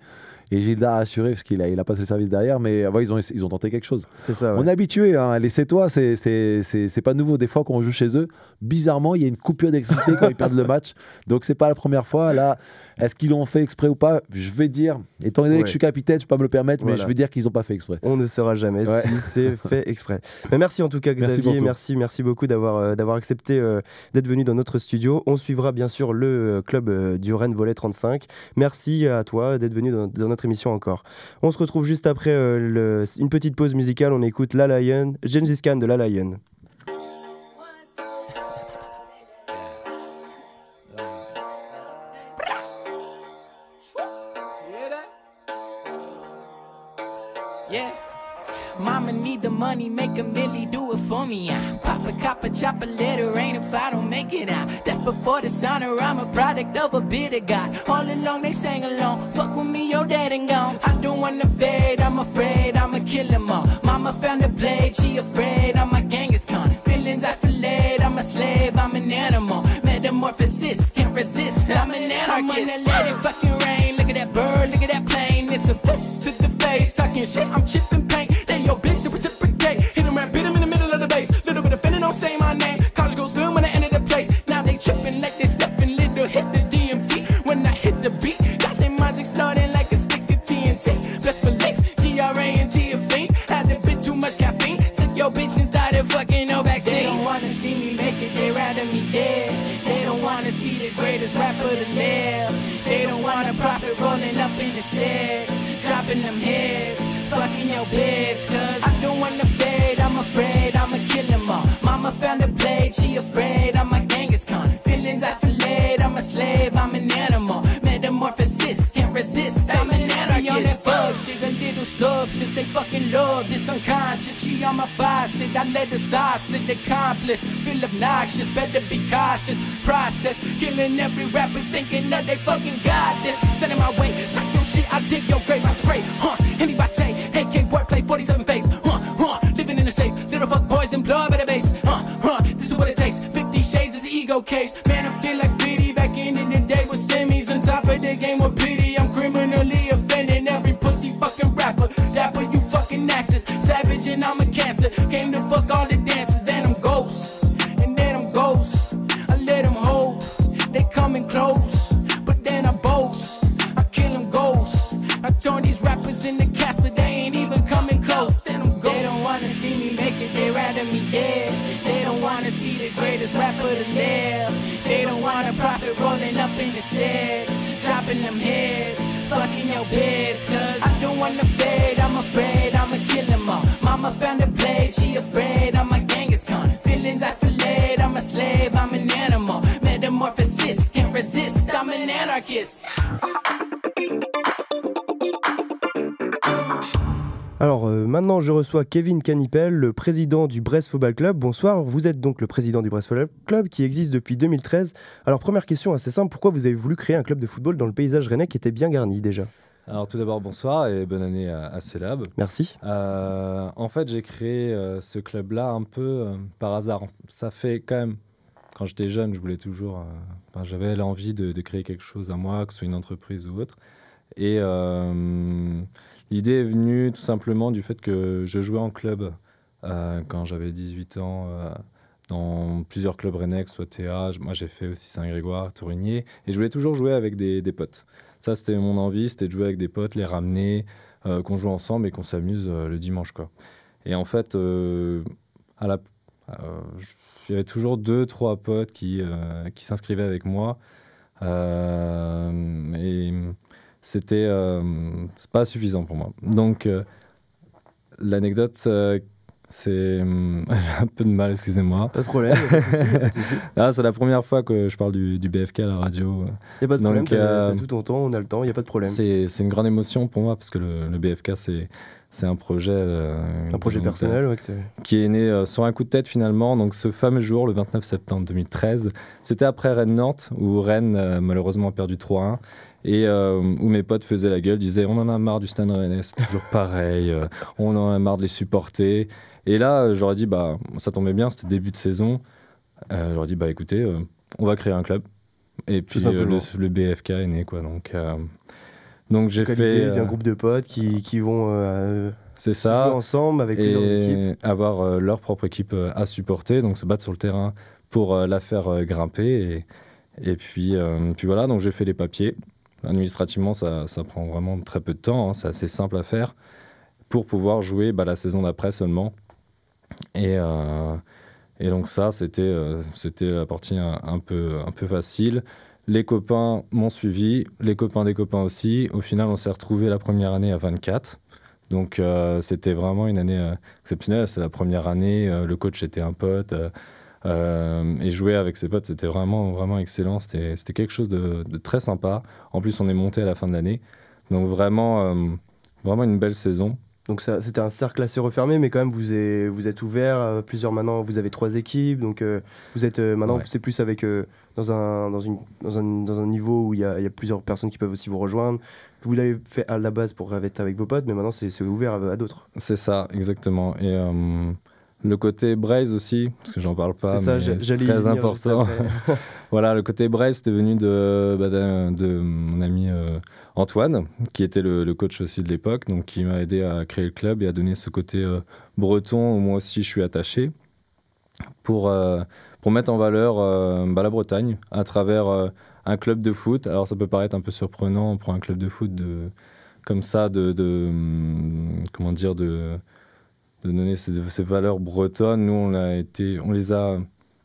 Et Gilda a assuré parce qu'il a, il a passé le service derrière. Mais euh, ouais, ils, ont, ils ont tenté quelque chose. C'est ça. ouais. On est habitué, hein, les Sétois, c'est pas nouveau. Des fois, quand on joue chez eux, bizarrement, il y a une coupure d'électricité quand ils perdent le match. Donc, c'est pas la première fois. Là, est-ce qu'ils l'ont fait exprès ou pas? Je vais dire, étant donné Ouais. que je suis capitaine, je peux pas me le permettre, mais je vais dire qu'ils ont pas fait exprès. On ne saura jamais Ouais. si c'est fait exprès. Mais merci en tout cas Xavier, merci, merci, beaucoup d'avoir euh, d'avoir accepté euh, d'être venu dans notre studio. On suivra bien sûr le euh, club euh, du Rennes Volet 35. Merci à toi d'être venu dans, dans notre émission encore. On se retrouve juste après le- une petite pause musicale. On écoute La Lion, Gengis Khan de La Lion. Money, make a milli, do it for me. Yeah. Papa, copper, chop a letter, ain't if I don't make it out. That's before the honor, I'm a product of a bitter God. All along they sang along, fuck with me, your dad ain't gone. I don't wanna fade, I'm afraid I'ma kill him all. Mama found a blade, she afraid I'm a Genghis Khan. Feelings I fillet, I'm a slave, I'm an animal. Metamorphosis, can't resist, I'm an anarchist. I'm gonna let it fucking rain, look at that bird, look at that plane. It's a fist to the face, talking shit, I'm chipping paint. They your bitch sauce it accomplish. Feel obnoxious, better be cautious. Process, killing every rapper maintenant, je reçois Kevin Canipel, le président du Brest Football Club. Bonsoir, vous êtes donc le président du Brest Football Club qui existe depuis 2013. Alors première question assez simple, pourquoi vous avez voulu créer un club de football dans le paysage rennais qui était bien garni déjà? Alors tout d'abord bonsoir et bonne année à, à Célab. Merci. Euh, en fait j'ai créé euh, ce club-là un peu euh, par hasard. Ça fait quand même, quand j'étais jeune, je voulais toujours, j'avais l'envie de, de créer quelque chose à moi, que ce soit une entreprise ou autre. Et l'idée est venue tout simplement du fait que je jouais en club euh, quand j'avais 18 ans. euh, dans plusieurs clubs rennais, soit TA, moi j'ai fait aussi Saint-Grégoire, Tourigny, et je voulais toujours jouer avec des, potes. Ça, c'était mon envie, c'était de jouer avec des potes, les ramener, euh, qu'on joue ensemble et qu'on s'amuse le dimanche. Quoi. Et en fait, à il y avait toujours deux, trois potes qui, qui s'inscrivaient avec moi. Et c'était euh, pas suffisant pour moi. Donc, euh, l'anecdote, euh, c'est. <laughs> un peu de mal, excusez-moi. Pas de problème, souci. <laughs> Ah, c'est la première fois que je parle du, du BFK à la radio. Y a pas de problème, t'as euh, tout ton temps, on a le temps, y a pas de problème. C'est une grande émotion pour moi parce que le, le BFK, c'est c'est un projet. euh, Un projet personnel, ouais, qui est né euh, sur un coup de tête finalement. Donc ce fameux jour, le 29 septembre 2013, c'était après Rennes-Nantes, où Rennes malheureusement a perdu 3-1. Et euh, où mes potes faisaient la gueule, disaient on en a marre du Stade Rennais, c'est toujours <laughs> pareil, euh, on en a marre de les supporter. Et là, euh, j'aurais dit, bah, ça tombait bien, c'était début de saison. Euh, j'aurais dit, bah écoutez, on va créer un club. Et puis le, le BFK est né, quoi. Donc, donc j'ai fait. d'un groupe de potes qui, qui vont c'est ça jouer ensemble avec plusieurs équipes. et avoir leur propre équipe à supporter, donc se battre sur le terrain pour la faire grimper. Et, et puis, puis voilà, donc j'ai fait les papiers. Administrativement, ça, ça prend vraiment très peu de temps, hein, c'est assez simple à faire pour pouvoir jouer bah, la saison d'après seulement. Et, euh, et donc ça, c'était euh, la partie un, peu, un peu facile. Les copains m'ont suivi, les copains des copains aussi. Au final, on s'est retrouvés la première année à 24. Donc euh, c'était vraiment une année exceptionnelle. C'est la première année, le coach était un pote. Euh, euh, et jouer avec ses potes, c'était vraiment, vraiment excellent. C'était c'était quelque chose de, de très sympa. En plus, on est monté à la fin de l'année. Donc vraiment, euh, vraiment une belle saison. Donc ça, c'était un cercle assez refermé, mais quand même vous êtes, vous êtes ouvert à plusieurs maintenant. Vous avez trois équipes, donc euh, vous êtes euh, maintenant Ouais. c'est plus avec euh, dans un dans une dans un, dans un niveau où il y a, il y a plusieurs personnes qui peuvent aussi vous rejoindre. Vous l'avez fait à la base pour être avec vos potes, mais maintenant c'est c'est ouvert à, à d'autres. C'est ça, exactement. Et euh, le côté Braise aussi, parce que j'en parle pas, C'est mais c'est très important. <laughs> voilà, le côté Braise, c'était venu de, bah, de mon ami euh, Antoine, qui était le, le coach aussi de l'époque, donc qui m'a aidé à créer le club et à donner ce côté euh, breton où moi aussi je suis attaché, pour, euh, pour mettre en valeur bah, la Bretagne à travers un club de foot. Alors ça peut paraître un peu surprenant pour un club de foot de, comme ça, de, de hum, comment dire, de, de donner ces, ces valeurs bretonnes. Nous, on, a été, on les a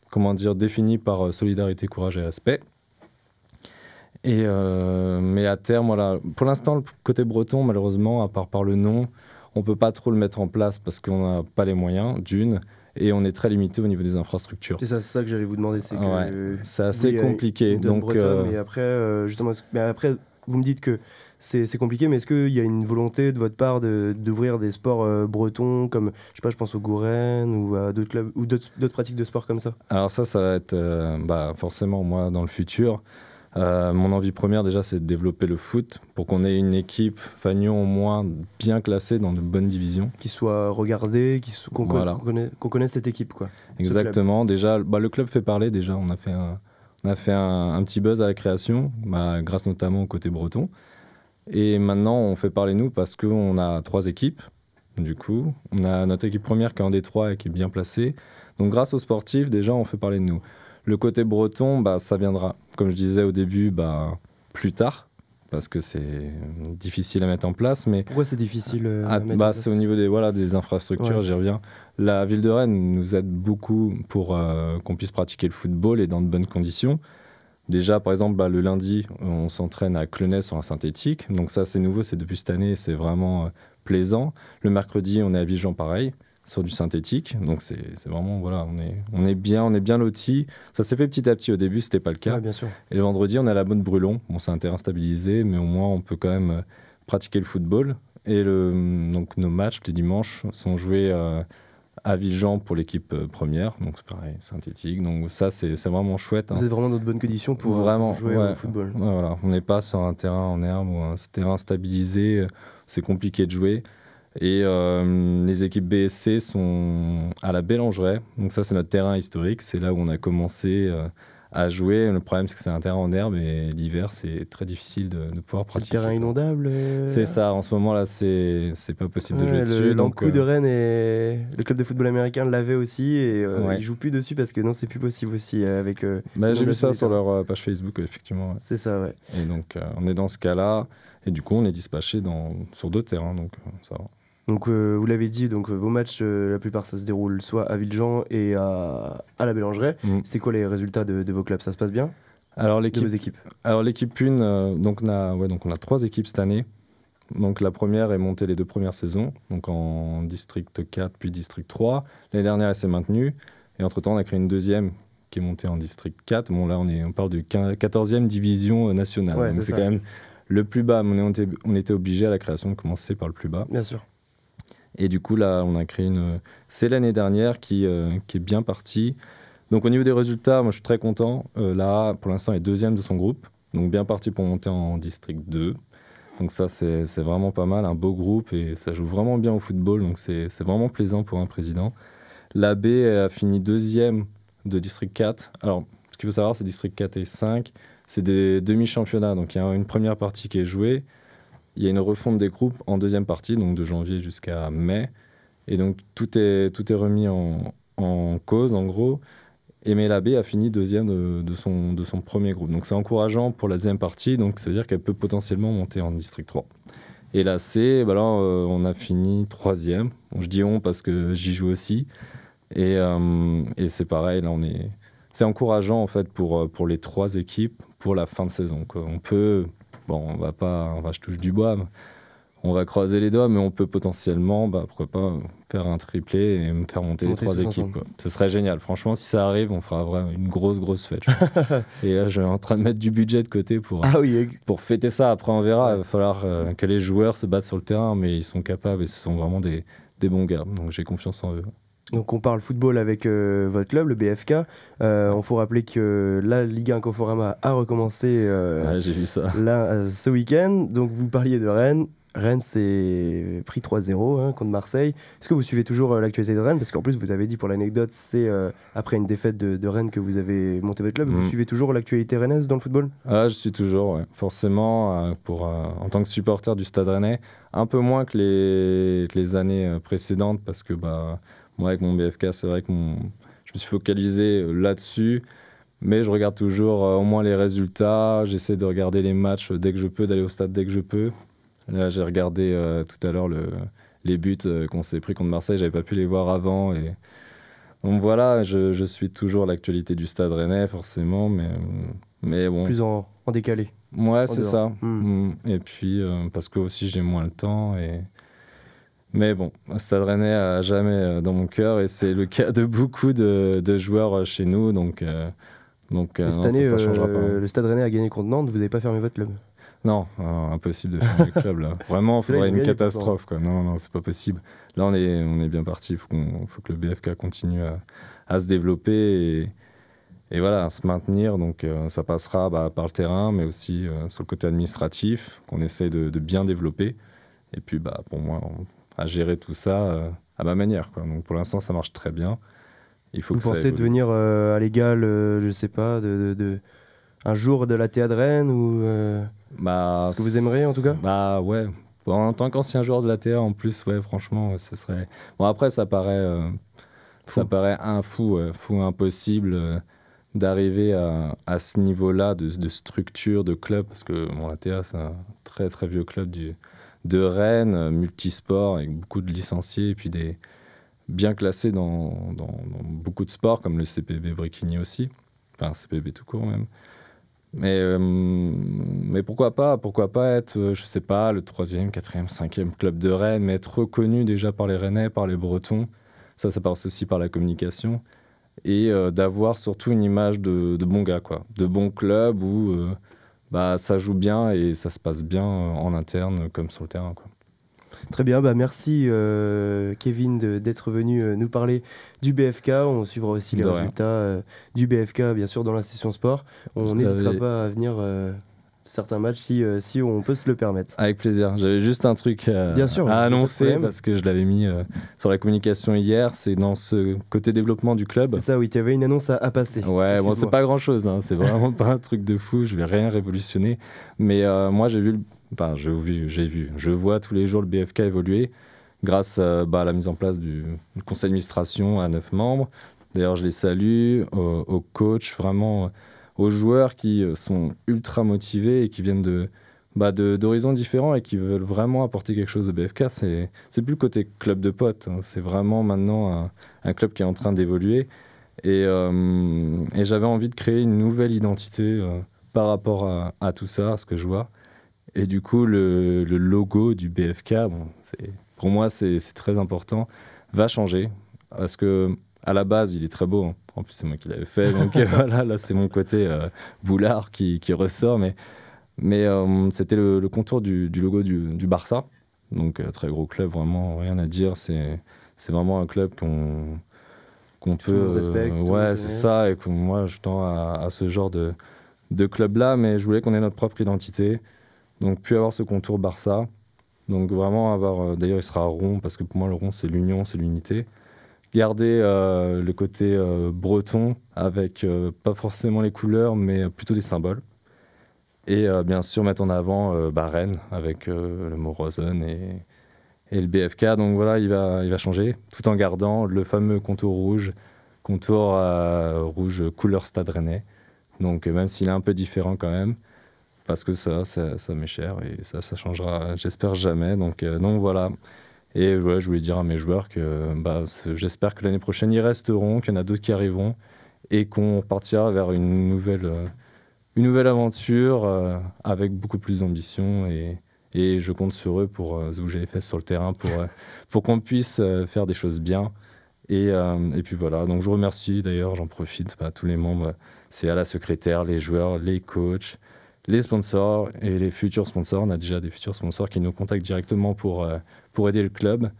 comment dire, définies par euh, solidarité, courage et respect. Et, euh, mais à terme, voilà. Pour l'instant, le côté breton, malheureusement, à part par le nom, on peut pas trop le mettre en place parce qu'on n'a pas les moyens, d'une, et on est très limité au niveau des infrastructures. C'est ça, que j'allais vous demander, c'est Ouais, c'est vous, assez compliqué. Donc, bretonne, euh, mais après euh, justement, mais après vous me dites que c'est c'est compliqué, mais est-ce qu'il y a une volonté de votre part de- d'ouvrir des sports euh, bretons comme je sais pas, je pense au Gouren ou à d'autres clubs ou d'autres pratiques de sport comme ça? Alors ça, ça va être euh, bah, forcément moi dans le futur. Euh, mon envie première déjà, c'est de développer le foot pour qu'on ait une équipe Fagnon au moins bien classée dans de bonnes divisions. qui soit regardé, qui so- qu'on Voilà. qu'on connaisse, cette équipe quoi. Exactement. Déjà, bah, le club fait parler. Déjà, on a fait un, on a fait un, un petit buzz à la création, bah, grâce notamment au côté breton. Et maintenant, on fait parler nous parce qu'on a trois équipes. Du coup, on a notre équipe première qui est en Détroit et qui est bien placée. Donc, grâce aux sportifs, déjà, on fait parler de nous. Le côté breton, bah, ça viendra, comme je disais au début, bah, plus tard, parce que c'est difficile à mettre en place. Mais Pourquoi c'est difficile euh, ah, à mettre bah, c'est au niveau des, voilà, des infrastructures, Ouais. j'y reviens. La ville de Rennes nous aide beaucoup pour euh, qu'on puisse pratiquer le football et dans de bonnes conditions. Déjà, par exemple, bah, le lundi, on s'entraîne à Clenay sur un synthétique. Donc ça, c'est nouveau, c'est depuis cette année, c'est vraiment euh, plaisant. Le mercredi, on est à Vigan, pareil, sur du synthétique. Donc c'est vraiment, voilà, on est, on est bien, on est bien lotis. Ça s'est fait petit à petit. Au début, c'était pas le cas. Ouais, bien sûr. Et le vendredi, on a la bonne Brûlon. Bon, c'est un terrain stabilisé, mais au moins, on peut quand même euh, pratiquer le football. Et le, donc, nos matchs, les dimanches, sont joués euh, à Vigan pour l'équipe euh, première. Donc, c'est pareil, synthétique. Donc, ça, c'est vraiment chouette. hein. Vous êtes vraiment dans de bonnes conditions pour, Vraiment, pour jouer ouais. au football. Ouais, voilà. On n'est pas sur un terrain en herbe ou un terrain stabilisé. C'est compliqué de jouer. Et euh, les équipes BSC sont à la Bélangeraie. Donc ça, c'est notre terrain historique. C'est là où on a commencé euh, à jouer. Le problème, c'est que c'est un terrain en herbe et l'hiver, c'est très difficile de, de pouvoir C'est le pratiquer. terrain inondable. euh, C'est ça. En ce moment-là, c'est c'est pas possible de jouer le- dessus. donc, L'Ankou de euh, Rennes et le club de football américain l'avait aussi et euh, Ouais. ils jouent plus dessus parce que non c'est plus possible aussi euh, avec. euh, bah, J'ai vu ça sur leur euh, page Facebook, effectivement. ouais. C'est ça ouais. Et donc, euh, on est dans ce cas-là. Et du coup, on est dispatché dans, sur deux terrains. Donc, euh, ça va. Donc euh, vous l'avez dit donc euh, vos matchs euh, la plupart ça se déroule soit à Villejean et à, à la Bélangeraie. Mm. C'est quoi les résultats de, de vos clubs? Ça se passe bien? Alors, l'équipe équipes? Alors l'équipe 1, euh, donc, on a, ouais, donc on a trois équipes cette année. Donc la première est montée les deux premières saisons, donc en district 4 puis district 3. L'année dernière, elle s'est maintenue. Et entre-temps, on a créé une deuxième qui est montée en district 4. Bon, là, on, est, on parle de 14e division nationale. Ouais, donc c'est quand même le plus bas. On était, on était obligé à la création de commencer par le plus bas. Bien sûr. Et du coup, là, on a créé une. C'est l'année dernière qui, euh, qui est bien partie. Donc, au niveau des résultats, moi, je suis très content. Euh, là, pour l'instant, est deuxième de son groupe. Donc, bien parti pour monter en district 2. Donc, ça, c'est vraiment pas mal. Un beau groupe et ça joue vraiment bien au football. Donc, c'est vraiment plaisant pour un président. La B a fini deuxième de district 4. Alors, ce qu'il faut savoir, c'est district 4 et 5. C'est des demi-championnats. Donc, il y a une première partie qui est jouée. Il y a une refonte des groupes en deuxième partie, donc de janvier jusqu'à mai. Et donc tout est, tout est remis en, en cause, en gros. Et Mélabé a fini deuxième de, de son, de son premier groupe. Donc c'est encourageant pour la deuxième partie, donc ça veut dire qu'elle peut potentiellement monter en district 3. Et la C, euh, on a fini troisième. Je dis on parce que j'y joue aussi. Et, euh, et c'est pareil, là, on est... C'est encourageant, en fait, pour, euh, pour les trois équipes pour la fin de saison. On peut... Bon, on va pas... Enfin, je touche du bois, on va croiser les doigts, mais on peut potentiellement, bah, pourquoi pas, faire un triplé et me faire monter, Monter les trois équipes. quoi. Ce serait génial. Franchement, si ça arrive, on fera vraiment une grosse, grosse fête. <laughs> et là, je suis en train de mettre du budget de côté pour, Ah oui, pour fêter ça. Après, on verra. Il va falloir euh, que les joueurs se battent sur le terrain, mais ils sont capables et ce sont vraiment des, des bons gars. Donc, j'ai confiance en eux. Donc on parle football avec euh, votre club, le BFK. Euh, on faut rappeler que la Ligue 1 Conforama a recommencé euh, Ouais, j'ai vu ça. là, ce week-end. Donc vous parliez de Rennes. Rennes s'est pris 3-0 hein, contre Marseille. Est-ce que vous suivez toujours l'actualité de Rennes? Parce qu'en plus, vous avez dit pour l'anecdote, c'est après une défaite de, de Rennes que vous avez monté votre club. Vous Mhm. suivez toujours l'actualité rennaise dans le football? Ah, je suis toujours, ouais. forcément, pour, en tant que supporter du Stade Rennais, un peu moins que les, que les années précédentes, parce que bah, moi, avec mon BFK, c'est vrai que mon- je me suis focalisé euh, là-dessus, mais je regarde toujours euh, au moins les résultats, j'essaie de regarder les matchs dès que je peux, d'aller au stade dès que je peux. Là, j'ai regardé euh, tout à l'heure le, les buts euh, qu'on s'est pris contre Marseille, j'avais pas pu les voir avant. Et... Donc voilà, je, je suis toujours l'actualité du Stade Rennais, forcément, mais, euh, mais bon. Plus en, en décalé. Ouais, c'est ça. Hmm. Mm. Et puis, euh, parce que aussi j'ai moins le temps. Et... Mais bon, Stade Rennais a jamais euh, dans mon cœur et c'est le <laughs> cas de beaucoup de, de joueurs euh, chez nous. Donc, euh, donc euh, Et cette non, ça, année, ça changera pas. le Stade Rennais a gagné contre Nantes. Vous n'avez pas fermé votre club? Non, impossible de fermer le club là. <laughs> Vraiment, il faudrait une catastrophe. Quoi. Non, non, c'est pas possible. Là, on est, on est bien parti. Il faut, que le BFK continue à, à se développer et, et voilà, à se maintenir. Donc, euh, ça passera bah, par le terrain, mais aussi sur le côté administratif, qu'on essaye de, de bien développer. Et puis, bah, pour moi, on- à gérer tout ça euh, à ma manière. Quoi. Donc, pour l'instant, ça marche très bien. Il faut Vous que pensez devenir euh, à l'égal, euh, je sais pas, de, de- de- un jour de la théâtre de Rennes ou Bah, ce que vous aimeriez en tout cas? Bah ouais. Bon, en tant qu'ancien joueur de la TA en plus, ouais, franchement, ce serait. Bon après, ça paraît, ça paraît un fou, fou impossible d'arriver à, à ce niveau-là de, de structure, de club, parce que bon, la TA c'est un très très vieux club du, de Rennes, multisport avec beaucoup de licenciés et puis des bien classés dans, dans- beaucoup de sports comme le CPB Briquigny aussi, enfin CPB tout court même. Mais, euh, mais pourquoi pas Pourquoi pas être, euh, je sais pas, le troisième, quatrième, cinquième club de Rennes, mais être reconnu déjà par les Rennais, par les Bretons. Ça, ça passe aussi par la communication. Et euh, d'avoir surtout une image de, de bon gars, quoi. De bon club où bah, ça joue bien et ça se passe bien euh, en interne comme sur le terrain, quoi. Très bien, bah merci euh, Kevin d'être venu euh, nous parler du BFK. On suivra aussi les De résultats euh, du BFK, bien sûr, dans la session sport. On Je n'hésitera pas à venir certains matchs si, euh, si on peut se le permettre. Avec plaisir. J'avais juste un truc euh, Bien sûr, à annoncer parce que je l'avais mis euh, sur la communication hier. C'est dans ce côté développement du club. C'est ça, oui, tu avais une annonce à, à passer. Ouais, bon, c'est pas grand chose, c'est vraiment <laughs> pas un truc de fou, je vais rien révolutionner. Mais moi, j'ai vu, le- enfin, j'ai vu, j'ai vu, je vois tous les jours le BFK évoluer grâce bah, à la mise en place du, conseil d'administration à neuf membres. D'ailleurs, je les salue, aux, aux coachs, vraiment aux joueurs qui euh, sont ultra motivés et qui viennent de bah, d'horizons différents et qui veulent vraiment apporter quelque chose au BFK. C'est plus le côté club de potes, hein. c'est vraiment maintenant un, un club qui est en train d'évoluer. Et, euh, et j'avais envie de créer une nouvelle identité euh, par rapport à, à tout ça, à ce que je vois. et du coup, le, le logo du BFK, bon, pour moi, c'est c'est très important, va changer. Parce que à la base, il est très beau. hein. En plus, c'est moi qui l'avais fait. Donc euh, <laughs> voilà, là, c'est mon côté euh, boulard qui, qui ressort. Mais, mais euh, c'était le, le contour du, du logo du, du Barça. Donc, très gros club, vraiment, rien à dire. C'est vraiment un club qu'on peut. ouais, c'est ça. Et que moi, je tends à, à ce genre de, de club-là. Mais je voulais qu'on ait notre propre identité. Donc, puis avoir ce contour Barça. Donc, vraiment avoir. D'ailleurs, il sera rond parce que pour moi, le rond, c'est l'union, c'est l'unité. Garder euh, le côté euh, breton avec euh, pas forcément les couleurs, mais plutôt des symboles. Et bien sûr, mettre en avant bah, Rennes avec le mot Rosen et, et le BFK. Donc voilà, il va, il va changer tout en gardant le fameux contour rouge, contour rouge couleur Stade Rennais. Donc même s'il est un peu différent quand même, parce que ça, ça, ça m'est cher et ça, ça changera, j'espère jamais. Donc, donc voilà. Et ouais, je voulais dire à mes joueurs que bah, j'espère que l'année prochaine ils resteront, qu'il y en a d'autres qui arriveront et qu'on partira vers une nouvelle, euh, une nouvelle aventure euh, avec beaucoup plus d'ambition et, et je compte sur eux pour euh, se bouger les fesses sur le terrain pour, euh, pour qu'on puisse faire des choses bien. Et, et puis voilà, donc je vous remercie. D'ailleurs, j'en profite, bah, tous les membres, c'est à la secrétaire, les joueurs, les coachs, les sponsors et les futurs sponsors. On a déjà des futurs sponsors qui nous contactent directement pour, euh, pour aider le club.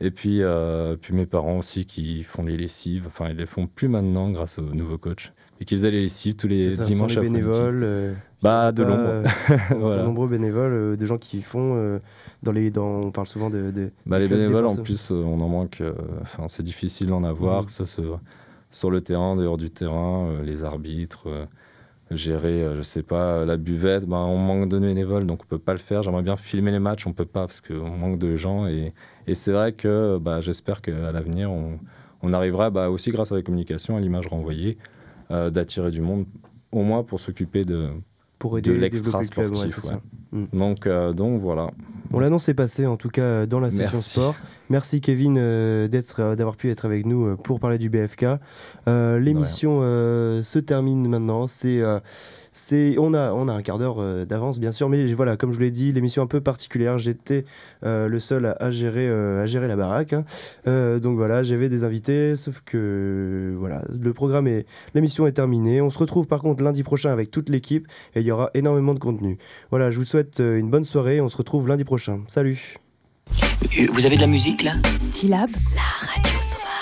Et puis, euh, puis mes parents aussi qui font les lessives, enfin ils les font plus maintenant grâce au nouveau coach, et qui faisaient les lessives tous les Ça, ce sont dimanches les bénévoles. euh, Bah, de l'ombre. euh, <laughs> Voilà. nombreux bénévoles, euh, de gens qui font euh, dans les. Dans, on parle souvent de. de Bah, les bénévoles, en plus, on en manque. Enfin, c'est difficile d'en avoir, Mhm. que ce soit sur le terrain, dehors du terrain, les arbitres, gérer, euh, je sais pas, la buvette. Bah, on manque de bénévoles, donc on peut pas le faire. J'aimerais bien filmer les matchs, on peut pas parce qu'on manque de gens. Et, et c'est vrai que bah, j'espère qu'à l'avenir, on, on arrivera bah, aussi grâce à la communication, à l'image renvoyée, euh, d'attirer du monde, au moins pour s'occuper de, Pour aider de l'extra développer le club, ouais, sportif. Mm. Donc, euh, donc voilà. Bon, l'annonce est passée en tout cas dans la session Merci. sport. Merci Kevin euh, d'être, euh, d'avoir pu être avec nous euh, pour parler du BFK. Euh, L'émission euh, se termine maintenant. C'est, euh, c'est, on, a, on a un quart d'heure euh, d'avance bien sûr, mais voilà, comme je vous l'ai dit, l'émission un peu particulière. J'étais euh, le seul à, à gérer, euh, à gérer la baraque. hein. Euh, donc voilà, j'avais des invités, sauf que voilà, le programme est, l'émission est terminée. On se retrouve par contre lundi prochain avec toute l'équipe et il y aura énormément de contenu. Voilà, je vous souhaite euh, une bonne soirée. On se retrouve lundi prochain. Salut. Vous avez de la musique là? Syllabe, la radio sauvage.